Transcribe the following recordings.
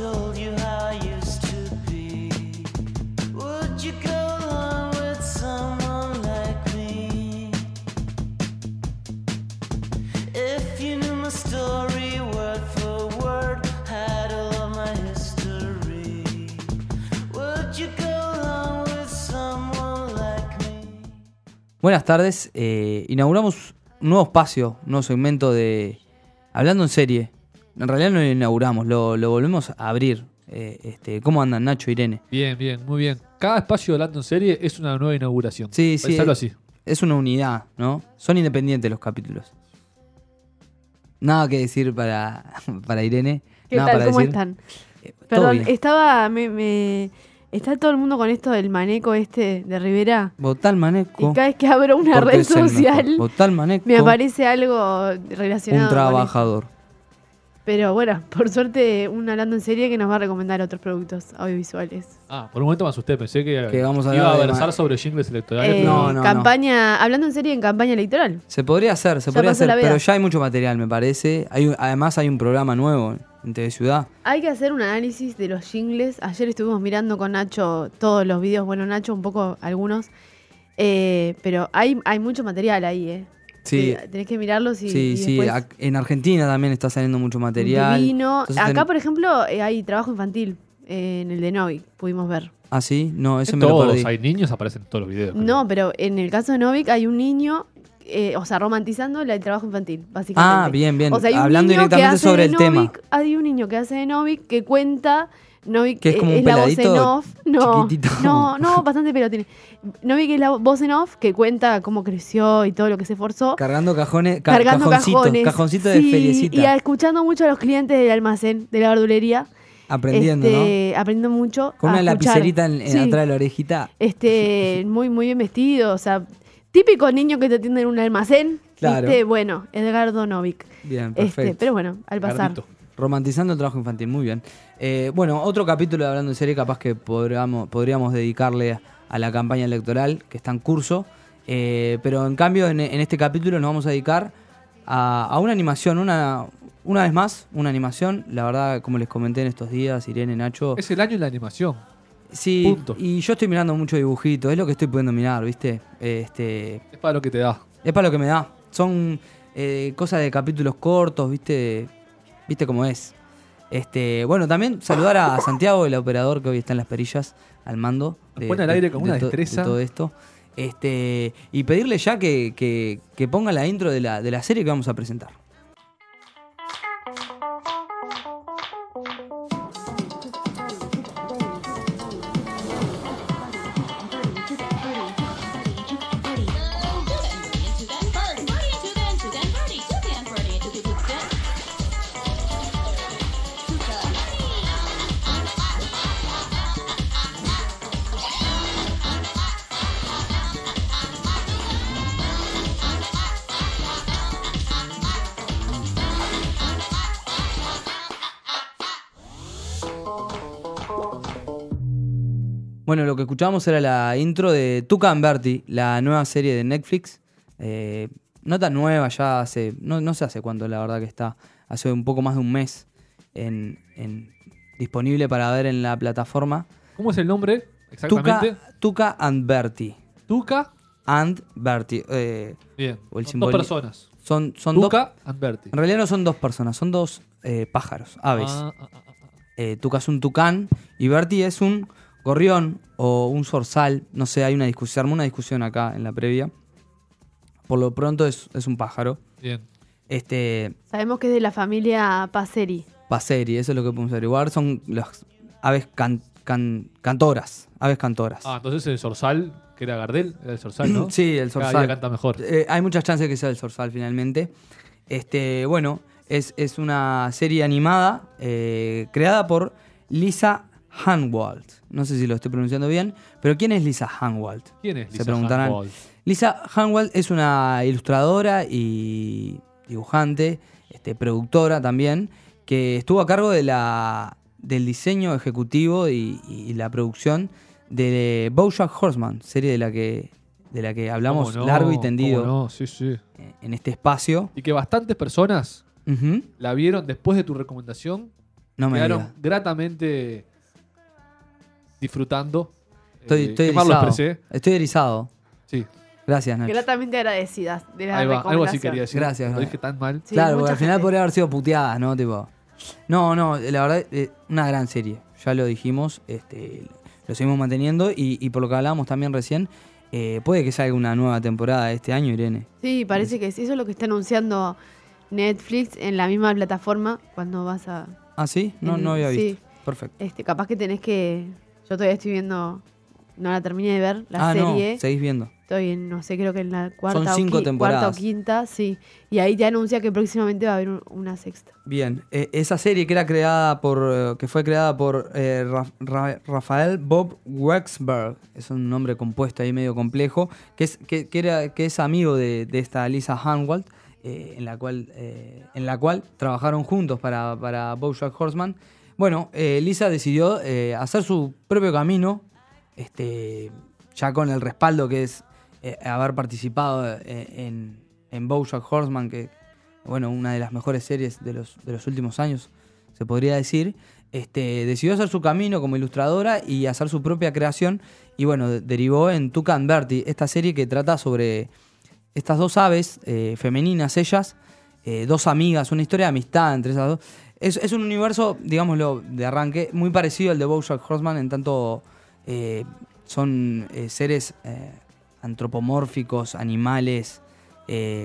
Told I used to be. Would you go along with someone like me? If you knew my story word for word, had history. Would you go along with someone like me? Buenas tardes. eh, inauguramos un nuevo espacio, un nuevo segmento de Hablando en serie. En realidad no lo inauguramos, lo, lo volvemos a abrir. Eh, este, ¿Cómo andan Nacho, Irene? Bien, bien, muy bien. Cada espacio de Hablando en Serie es una nueva inauguración. Sí, sí. Es, así. es una unidad, ¿no? Son independientes los capítulos. Nada que decir para, para Irene. ¿Qué nada tal? para ¿Cómo decir. están? Eh, Perdón, estaba. Me, me- está todo el mundo con esto del maneco este de Rivera. Votal Maneco. Y cada vez que abro una red social Votal Maneco. me aparece algo relacionado. un trabajador. Pero bueno, por suerte, un hablando en serie que nos va a recomendar otros productos audiovisuales. Ah, por un momento me asusté. Pensé que, Que vamos a iba a versar sobre jingles electorales. Eh, no, no, campaña, hablando en serie en campaña electoral. Se podría hacer, se Ya podría hacer, pero ya hay mucho material, me parece. Hay, además hay un programa nuevo en TV Ciudad. Hay que hacer un análisis de los jingles. Ayer estuvimos mirando con Nacho todos los videos. Bueno, Nacho un poco algunos. Eh, pero hay, hay mucho material ahí, ¿eh? Sí, Que Tenés que mirarlos y, sí, y sí. En Argentina también está saliendo mucho material. divino. Entonces Acá, ten- por ejemplo, eh, hay trabajo infantil eh, en el de Novik, pudimos ver. Ah, sí, no, eso en me lo todos perdí. hay niños, aparecen en todos los videos. creo. No, pero en el caso de Novik hay un niño, eh, o sea, romantizando el trabajo infantil, básicamente. Ah, bien, bien. O sea, hay un Hablando niño que directamente hace sobre de el tema. Hay un niño que hace de Novik que cuenta. Novik Que es como eh, un la voz en off. No, chiquitito. no, no, bastante pelo tiene. Novik es la voz en off que cuenta cómo creció y todo lo que se esforzó. Cargando cajones, ca- cargando cajoncitos, cajones. cajoncito de Sí, feriecita. Y escuchando mucho a los clientes del almacén, de la verdulería. aprendiendo, este, Aprendiendo mucho. ¿no? Con a una escuchar. lapicerita en, en Sí, atrás de la orejita. Este, muy, muy bien vestido. O sea, típico niño que te atiende en un almacén. Claro. ¿viste? Bueno, Edgardo Novik. Bien, Este, perfecto. pero bueno, al pasar. Gardito. Romantizando el trabajo infantil, muy bien. Eh, bueno, otro capítulo de Hablando en Serie, capaz que podríamos, podríamos dedicarle a, la campaña electoral que está en curso. Eh, pero en cambio, en, en este capítulo nos vamos a dedicar a, a una animación, una, una vez más, una animación. La verdad, como les comenté en estos días, Irene, Nacho. Es el año de la animación. sí, punto. y yo estoy mirando mucho dibujito, es lo que estoy pudiendo mirar, ¿viste? Este, Es para lo que te da. es para lo que me da. Son eh, cosas de capítulos cortos, ¿viste? ¿Viste cómo es? Este, bueno, también saludar a Santiago, el operador que hoy está en las perillas al mando. Nos pone al aire con una to- destreza. de todo esto. Este, y pedirle ya que, que- que ponga la intro de la, de la serie que vamos a presentar. Bueno, lo que escuchábamos era la intro de Tuca and Bertie, la nueva serie de Netflix. Eh, no tan nueva, ya hace. No, no sé hace cuánto, la verdad que está. Hace un poco más de un mes en, en- disponible para ver en la plataforma. ¿Cómo es el nombre exactamente? Tuca, and Bertie. Tuca. And Bertie. Eh, Bien. O el Son dos personas. son son dos. Tuca and Bertie. En realidad no son dos personas, son dos eh, pájaros, aves. Ah, ah, ah, ah. Eh, Tuca es un tucán y Bertie es un gorrión o un zorzal. No sé, hay una discusión, se armó una discusión acá en la previa. Por lo pronto es, es un pájaro. Bien. Este, Sabemos que es de la familia Paceri. paseri, eso es lo que podemos averiguar. Son las aves can- can- cantoras, aves cantoras. Ah, entonces el Sorsal, que era Gardel, era el Sorsal, ¿no? Sí, el Cada zorzal. día canta mejor. Eh, hay muchas chances que sea el zorzal finalmente. Este, bueno, es, es una serie animada eh, creada por Lisa Hanwald. No sé si lo estoy pronunciando bien, pero ¿quién es Lisa Hanwald? ¿Quién es Se Lisa preguntarán. Hanwald? Lisa Hanwald es una ilustradora y dibujante, este, productora también, que estuvo a cargo de la, del diseño ejecutivo y, y la producción de BoJack Horseman, serie de la que, de la que hablamos largo y tendido ¿Cómo no? Sí, sí. en este espacio. Y que bastantes personas la vieron después de tu recomendación, No me quedaron digas. gratamente disfrutando. Estoy, Eh, estoy qué mal lo erizado. expresé. Estoy erizado. Sí, Gracias, Nacho. Gratamente agradecidas de la ahí va, algo así quería decir. Gracias, Lo gracias. dije tan mal. Sí, claro, porque al final gente. podría haber sido puteadas, ¿no? Tipo. No, no, la verdad, eh, una gran serie. Ya lo dijimos, este, lo seguimos manteniendo y, y por lo que hablábamos también recién, eh, puede que salga una nueva temporada este año, Irene. Sí, parece que sí. Eso es lo que está anunciando Netflix en la misma plataforma cuando vas a... ¿Ah, sí? No, en- no había sí. visto. Perfecto. Este, capaz que tenés que... Yo todavía estoy viendo... No la terminé de ver, la ah, serie. no, seguís viendo. Estoy en, no sé, creo que en la cuarta, Son o, cinco qui- temporadas. cuarta o quinta, sí. Y ahí te anuncia que próximamente va a haber un- una sexta. Bien, eh, esa serie que era creada por, eh, que fue creada por eh, Ra- Ra- Rafael Bob Wexberg, es un nombre compuesto ahí medio complejo, que es, que, que era, que es amigo de, de esta Lisa Hanwald, eh, en, la cual, eh, en la cual trabajaron juntos para, para BoJack Horseman. Bueno, eh, Lisa decidió eh, hacer su propio camino, este, ya con el respaldo que es eh, haber participado en, en BoJack Horseman, que bueno, una de las mejores series de los, últimos años, se podría decir, este, decidió hacer su camino como ilustradora y hacer su propia creación. Y bueno, de- derivó en Tuca and Bertie, esta serie que trata sobre estas dos aves, femeninas ellas, eh, dos amigas, una historia de amistad entre esas dos. Es, es un universo, digámoslo, de arranque, muy parecido al de Bojack Horseman, en tanto eh, son eh, seres antropomórficos, animales,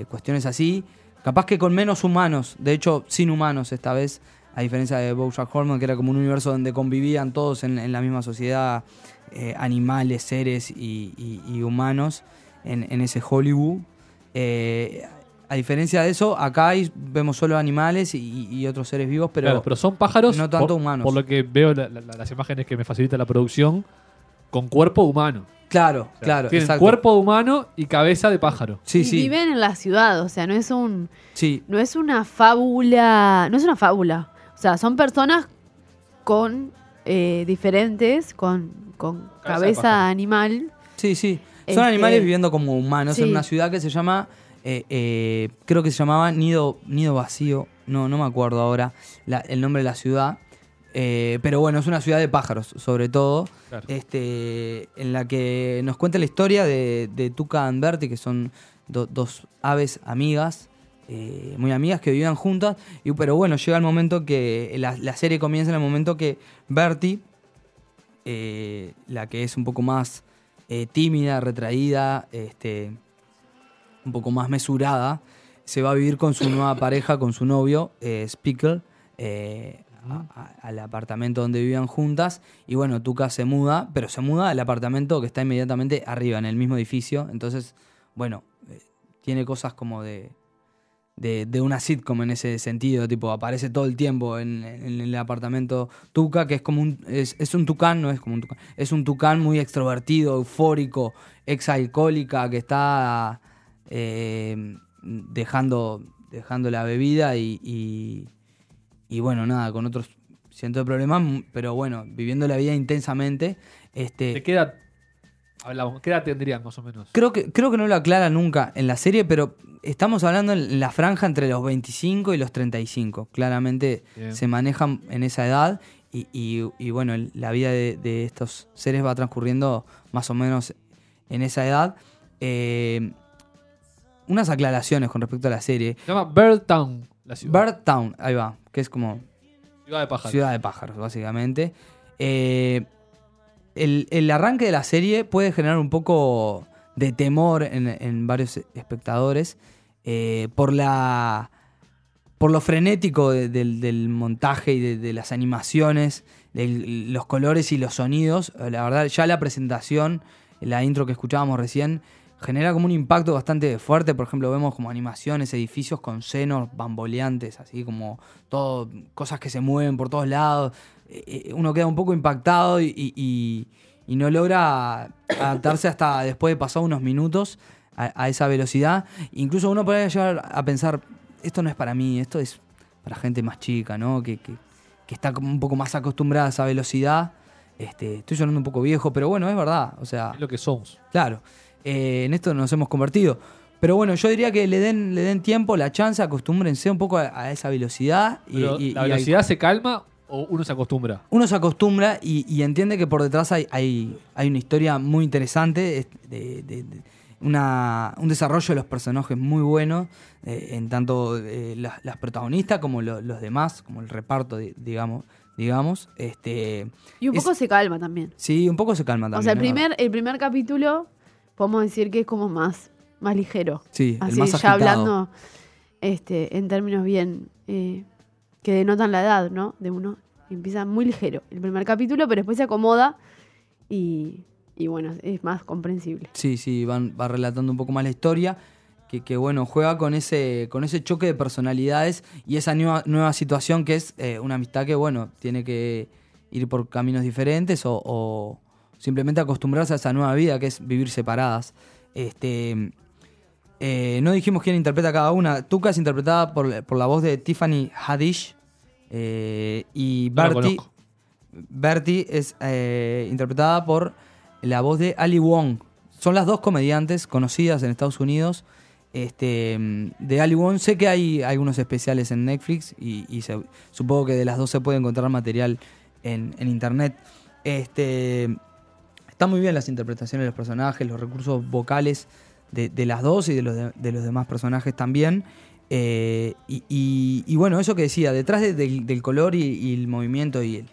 cuestiones así. Capaz que con menos humanos, de hecho sin humanos esta vez, a diferencia de Bojack Horseman, que era como un universo donde convivían todos en, la misma sociedad, animales, seres y, humanos, en ese Hollywood. A diferencia de eso, acá hay- vemos solo animales y, y otros seres vivos, pero, Claro, pero son pájaros. no tanto por, humanos. Por lo que veo la- la- las imágenes que me facilita la producción, con cuerpo humano. claro, O sea, claro, Tienen exacto. cuerpo humano y cabeza de pájaro. Sí, y sí, viven en la ciudad, o sea, no es un... sí, No es una fábula, no es una fábula. O sea, son personas con eh, diferentes, con, con Cabeza de cabeza animal. sí, sí. Son Este, animales viviendo como humanos en una ciudad que se llama, eh, eh, creo que se llamaba Nido, Nido Vacío, no, no me acuerdo ahora la- el nombre de la ciudad. Eh, pero bueno, es una ciudad de pájaros, sobre todo. Claro. este, en la que nos cuenta la historia de, de Tuca and Bertie, que son do- dos aves amigas, muy amigas, que vivían juntas. Y, pero bueno, llega el momento que la, la serie comienza en el momento que Bertie, eh, la que es un poco más tímida, retraída, este, un poco más mesurada, se va a vivir con su nueva pareja, con su novio, eh, Spickle, eh, a- a- al apartamento donde vivían juntas. Y bueno, Tuca se muda, pero se muda al apartamento que está inmediatamente arriba, en el mismo edificio. Entonces, bueno, eh, tiene cosas como de, de, de una sitcom en ese sentido, tipo, aparece todo el tiempo en, en el apartamento Tuca, que es como un, es, es un tucán, no es como un tucán, es un tucán muy extrovertido, eufórico, exalcohólica, que está eh, dejando, dejando la bebida y, y, y bueno, nada, con otros cientos de problemas, pero bueno, viviendo la vida intensamente. Este, ¿De qué edad hablamos? ¿Qué edad tendrían más o menos? Creo que, creo que no lo aclara nunca en la serie, pero estamos hablando en la franja entre los 25 y los 35. Claramente Bien. se manejan en esa edad y, y- y bueno, la vida de, de estos seres va transcurriendo más o menos en esa edad. Eh, unas aclaraciones con respecto a la serie. Se llama Bird Town, la ciudad. Bird Town, ahí va, que es como ciudad de pájaros. Ciudad de pájaros, básicamente. Eh, el, el arranque de la serie puede generar un poco de temor en, en varios espectadores eh, por la por lo frenético de- del, del montaje y de, de las animaciones, de los colores y los sonidos. Eh, La verdad, ya la presentación, la intro que escuchábamos recién, genera como un impacto bastante fuerte. Por ejemplo, vemos como animaciones, edificios con senos bamboleantes, así como todo, cosas que se mueven por todos lados. Eh, eh, Uno queda un poco impactado y, y- y- y no logra adaptarse hasta después de pasar unos minutos a, a esa velocidad. Incluso uno puede llegar a pensar, esto no es para mí, esto es para gente más chica, ¿no? Que, que- que está como un poco más acostumbrada a esa velocidad. Este, estoy sonando un poco viejo, pero bueno, es verdad. O sea, Es lo que somos. Claro, eh, en esto nos hemos convertido. pero bueno, yo diría que le den, le den tiempo, la chance, acostúmbrense un poco a, a esa velocidad. Y, Pero, y- ¿La y velocidad se calma o uno se acostumbra? uno se acostumbra y, y entiende que por detrás hay, hay, hay una historia muy interesante, es- de, de- de- una, un desarrollo de los personajes muy bueno, eh, en tanto eh, las, las protagonistas como lo- los demás, como el reparto, di- digamos. digamos este, Y un es- poco se calma también. sí, un poco se calma también. o sea, el primer, el primer capítulo, podemos decir que es como más, más ligero. Sí, el Así, más ya agitado. hablando este, en términos bien eh, que denotan la edad, ¿no? De uno. Empieza muy ligero el primer capítulo, pero después se acomoda y, y bueno, es más comprensible. Sí, sí, van, va relatando un poco más la historia. Que, que, bueno, juega con ese, con ese choque de personalidades y esa nueva, nueva situación que es eh, una amistad que, bueno, tiene que ir por caminos diferentes o, o simplemente acostumbrarse a esa nueva vida que es vivir separadas. Este, eh, no dijimos quién interpreta cada una. Tuca es interpretada por, por la voz de Tiffany Haddish eh, y Bertie. Bertie es eh, interpretada por la voz de Ali Wong. Son las dos comediantes conocidas en Estados Unidos. Este, de Ali Wong sé que hay algunos especiales en Netflix y, y se- supongo que de las dos se puede encontrar material en, en internet. Este, están muy bien las interpretaciones de los personajes, los recursos vocales de, de las dos y de los, de, de los demás personajes también. Eh, y, y- y bueno, eso que decía, detrás de- del, del color y, y el movimiento y, el-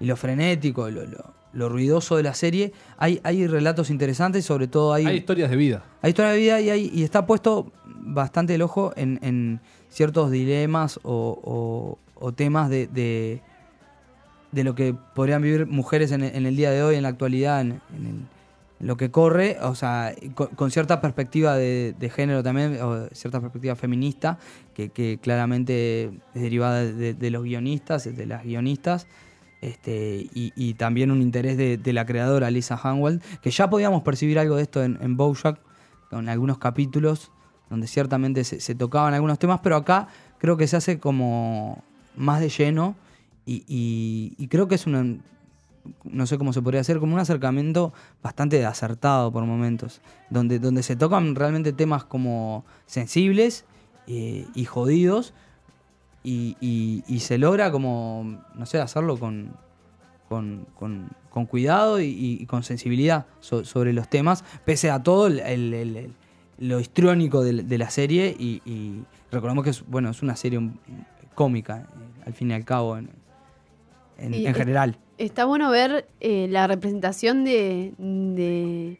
y lo frenético, lo, lo- lo ruidoso de la serie, hay, hay relatos interesantes, sobre todo hay, Hay historias de vida. hay historia de vida y, hay- y está puesto bastante el ojo en, en ciertos dilemas o, o- o temas de, de, de lo que podrían vivir mujeres en, el día de hoy, en la actualidad, en, lo que corre, o sea, con, cierta perspectiva de, género también, o cierta perspectiva feminista, que, claramente es derivada de, los guionistas, de las guionistas. Este, y, también un interés de, de la creadora Lisa Hanwell, que ya podíamos percibir algo de esto en, en Bojack, con algunos capítulos donde ciertamente se, se tocaban algunos temas, pero acá creo que se hace como más de lleno y, y- y creo que es una, no sé cómo se podría hacer, como un acercamiento bastante acertado por momentos, donde, donde se tocan realmente temas como sensibles eh, y jodidos, y, se logra como, no sé, hacerlo con, con, con- con cuidado y, y con sensibilidad so- sobre los temas, pese a todo el, lo histriónico de, de la serie y, recordemos que es, bueno, es una serie cómica, eh, al fin y al cabo, en- general. Está bueno ver eh, la representación de, de,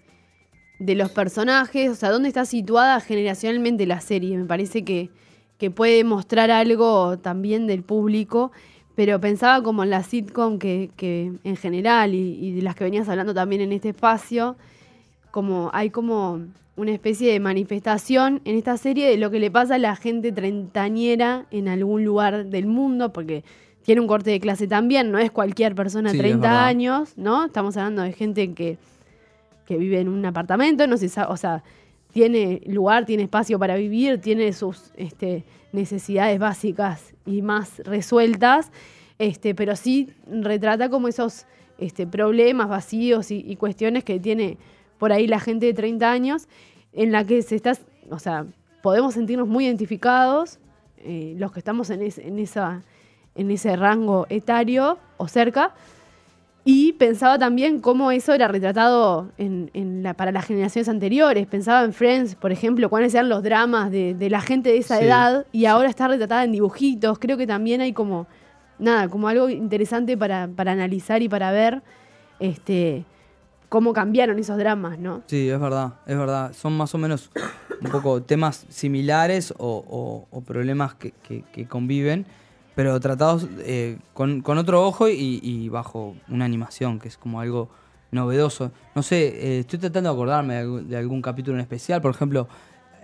de los personajes, o sea, dónde está situada generacionalmente la serie. Me parece que, que puede mostrar algo también del público, pero pensaba como en la sitcom que, que en general y, y de las que venías hablando también en este espacio, como hay como una especie de manifestación en esta serie de lo que le pasa a la gente treintañera en algún lugar del mundo, porque tiene un corte de clase también, no es cualquier persona de Sí, es 30 verdad. años, ¿no? Estamos hablando de gente que, que vive en un apartamento, no se sa- o sea, tiene lugar, tiene espacio para vivir, tiene sus este, necesidades básicas y más resueltas, este, pero sí retrata como esos este, problemas, vacíos y, y cuestiones que tiene por ahí la gente de 30 años, en la que se está, o sea, podemos sentirnos muy identificados, eh, los que estamos en, es- en, esa, en ese rango etario o cerca, y pensaba también cómo eso era retratado en, en la, para las generaciones anteriores. Pensaba en Friends, por ejemplo, cuáles eran los dramas de, de la gente de esa Sí. edad y ahora está retratada en dibujitos. Creo que también hay como, nada, como algo interesante para, para analizar y para ver este, cómo cambiaron esos dramas, ¿no? Sí, es verdad, es verdad. Son más o menos un poco temas similares o, o- o problemas que, que- que conviven, pero tratados eh, con, con otro ojo y, y bajo una animación, que es como algo novedoso. No sé, eh, estoy tratando de acordarme de, algún- de algún capítulo en especial. Por ejemplo,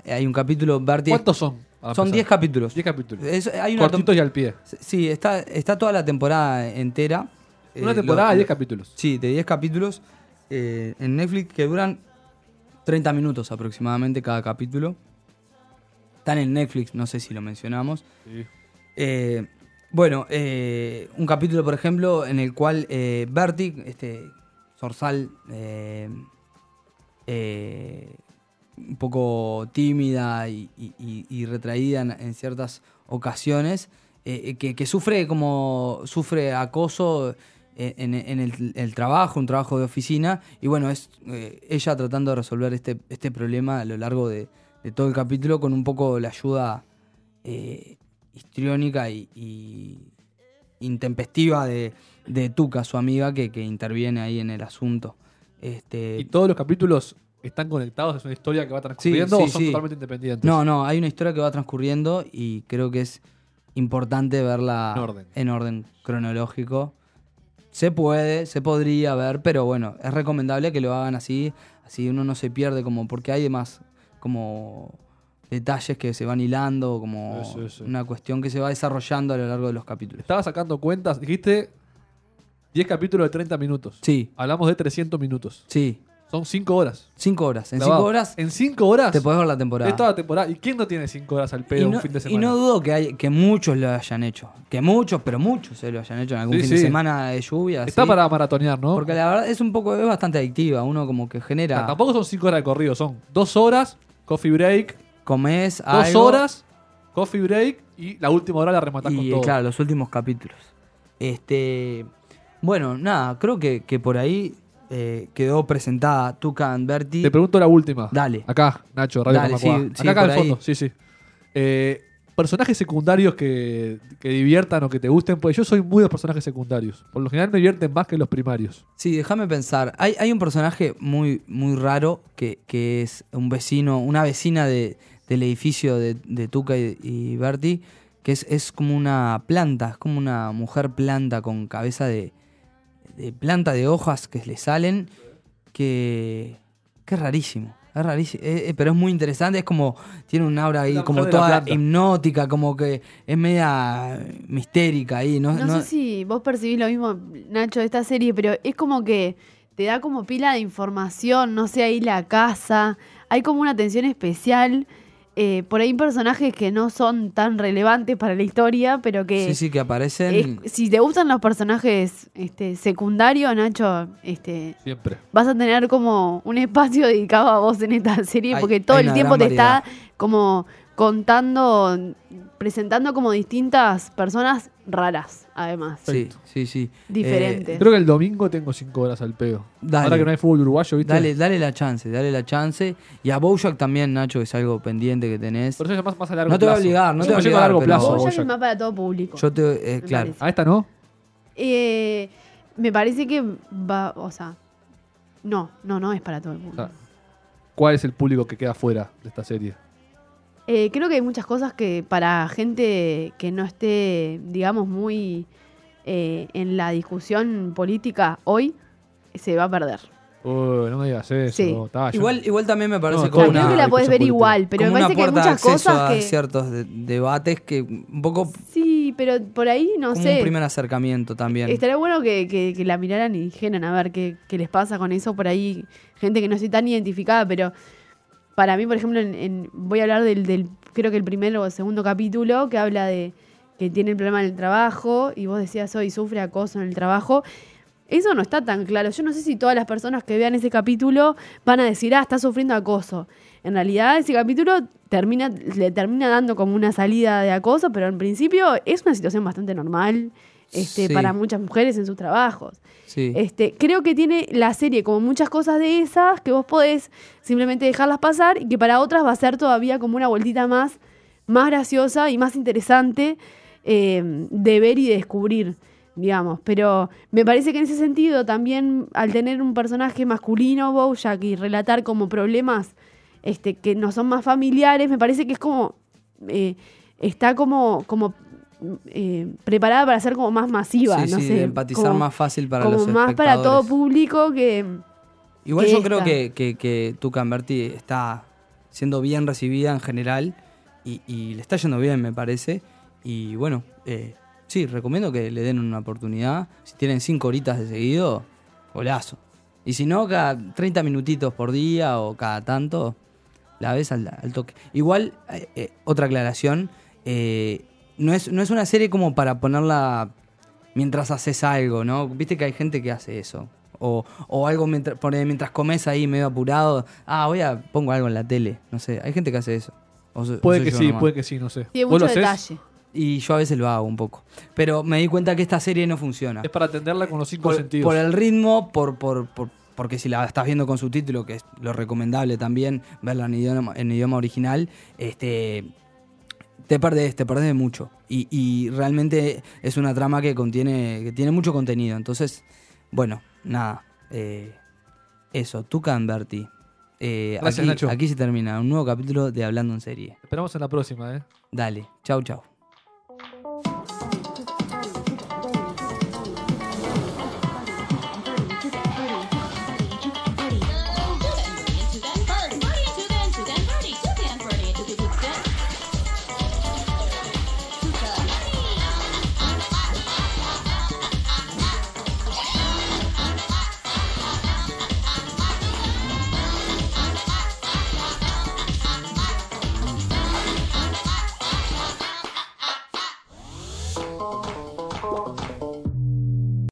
eh, hay un capítulo, Bertie... ¿Cuántos son? Son pesar. 10 capítulos. 10 capítulos. Es- hay una Cortitos y al pie. Sí, está, está toda la temporada entera. Una Eh, temporada de 10 capítulos. Sí, de 10 capítulos eh, en Netflix que duran 30 minutos aproximadamente cada capítulo. Están en Netflix, no sé si lo mencionamos. Sí. Eh, bueno, eh, un capítulo, por ejemplo, en el cual eh, Bertie, este Zorzal, eh, eh, un poco tímida y, retraída en, ciertas ocasiones, que, sufre como sufre acoso en, el, trabajo, un trabajo de oficina, y bueno, es ella tratando de resolver este, este problema a lo largo de, de todo el capítulo con un poco la ayuda histriónica y, y intempestiva de, de Tuca, su amiga, que, que interviene ahí en el asunto. Este, ¿Y todos los capítulos están conectados? ¿Es una historia que va transcurriendo sí, o son sí. totalmente independientes? No, no, hay una historia que va transcurriendo y creo que es importante verla En orden. en orden cronológico. Se puede, se podría ver, pero bueno, es recomendable que lo hagan así, así uno no se pierde como porque hay demás como detalles que se van hilando, como Sí, sí, sí. una cuestión que se va desarrollando a lo largo de los capítulos. Estaba sacando cuentas. Dijiste 10 capítulos de 30 minutos. Sí, Hablamos de 300 minutos. sí, Son 5 horas. cinco horas. En Clavado. cinco horas En 5 horas. te podés ver la temporada. Es toda la temporada. ¿Y quién no tiene 5 horas al Y pedo no, un fin de y semana? no dudo que, hay, que muchos lo hayan hecho. Que muchos, pero muchos se lo hayan hecho en algún Sí, fin de semana de lluvia. Está para maratonear, ¿no? Porque la verdad es un poco, es bastante adictiva. Uno como que genera. tampoco son 5 horas de corrido, son 2 horas, coffee break, Comes 2 algo horas, coffee break y la última hora la rematás con y todo. claro, los últimos capítulos. Este. Bueno, nada, creo que, que por ahí eh, quedó presentada Tuca and Bertie. Te pregunto la última. Dale. Acá, Nacho, Radio Dale, Camacuá. sí, sí, acá, acá al fondo, sí, sí. Eh, personajes secundarios que, que diviertan o que te gusten, pues yo soy muy de personajes secundarios. Por lo general me divierten más que los primarios. Sí, déjame pensar. Hay, hay un personaje muy, muy raro que, que es un vecino, una vecina de, del edificio de, de Tuca y, y Bertie, que es, es como una planta, es como una mujer planta con cabeza de, de planta de hojas que le salen, que, que es rarísimo. Es rarísimo, eh, eh, pero es muy interesante, es como, tiene un aura ahí La como toda hipnótica, como que es media mistérica ahí, ¿no? No, no- sé si vos percibís lo mismo, Nacho, de esta serie, pero es como que te da como pila de información, no sé, ahí la casa, hay como una atención especial. Eh, por ahí hay personajes que no son tan relevantes para la historia, pero que sí, sí, que aparecen... es- si te gustan los personajes este, secundarios, Nacho, este, Siempre. vas a tener como un espacio dedicado a vos en esta serie, Hay- porque todo el tiempo te está como contando, presentando como distintas personas raras, además. Sí, sí, sí. Diferentes. Creo que el domingo tengo 5 horas al pedo. Dale. Ahora que no hay fútbol uruguayo, ¿viste? Dale, dale la chance, dale la chance. Y a Bojack también, Nacho, que es algo pendiente que tenés. Por eso es más, más a largo No te voy a plazo. obligar, no te voy a obligar, a largo plazo. Bojack Bojack. es más para todo público. Yo te, eh, claro. parece. A esta no. Eh, me parece que va, o sea, no, no, no es para todo el O mundo. sea, ¿Cuál es el público que queda fuera de esta serie? Eh, creo que hay muchas cosas que para gente que no esté, digamos, muy eh, en la discusión política hoy, se va a perder. Uy, no me digas eso. Sí. Igual, igual también me parece No, como Con creo una que la puedes ver igual, pero como me una parece que hay muchas cosas a que... ciertos de- debates que un poco Sí, pero por ahí, no como sé. un primer acercamiento también. Estaría bueno que, que- que la miraran y dijeran a ver qué, qué les pasa con eso por ahí. Gente que no esté tan identificada, pero para mí, por ejemplo, en- voy a hablar del, del, creo que el primer o segundo capítulo, que habla de que tiene el problema en el trabajo y vos decías hoy sufre acoso en el trabajo. Eso no está tan claro. Yo no sé si todas las personas que vean ese capítulo van a decir, ah, está sufriendo acoso. En realidad, ese capítulo termina, le termina dando como una salida de acoso, pero en principio es una situación bastante normal este, Sí. para muchas mujeres en sus trabajos. Sí. Este, creo que tiene la serie como muchas cosas de esas que vos podés simplemente dejarlas pasar y que para otras va a ser todavía como una vueltita más, más graciosa y más interesante eh, de ver y de descubrir, digamos. Pero me parece que en ese sentido también al tener un personaje masculino, Bojack, y relatar como problemas este, que no son más familiares, me parece que es como... eh, está como... como eh, preparada para ser como más masiva, sí, no sí, sé, de empatizar como- más fácil para como los más para todo espectadores. público que Igual que yo creo que, que, que Tuca Berti está siendo bien recibida en general y, y le está yendo bien, me parece. Y bueno, eh, sí, recomiendo que le den una oportunidad. Si tienen cinco horitas de seguido, golazo. Y si no, cada 30 minutitos por día o cada tanto, la ves al, al toque. Igual, eh, eh, otra aclaración, eh, no, es, no es una serie como para ponerla mientras haces algo, ¿no? Viste que hay gente que hace eso. O, o algo mientras, pone- mientras comes ahí medio apurado. Ah, voy a pongo algo en la tele. No sé, hay gente que hace eso. O so- Puede que sí, nomás. puede que sí, no sé. Tiene ¿Vos lo mucho detalle. Y yo a veces lo hago un poco. Pero me di cuenta que esta serie no funciona. Es para atenderla con los cinco Por, sentidos. por el ritmo, por, por, por- porque si la estás viendo con subtítulo, que es lo recomendable también, verla en idioma, en idioma original, este te perdés, te perdés de mucho. Y, y realmente es una trama que contiene, que tiene mucho contenido. Entonces, bueno, nada. eh, eso, Tucan Berti. Eh, Gracias, aquí, Nacho. aquí se termina un nuevo capítulo de Hablando en Serie. Esperamos en la próxima, ¿eh? Dale, chau, chau.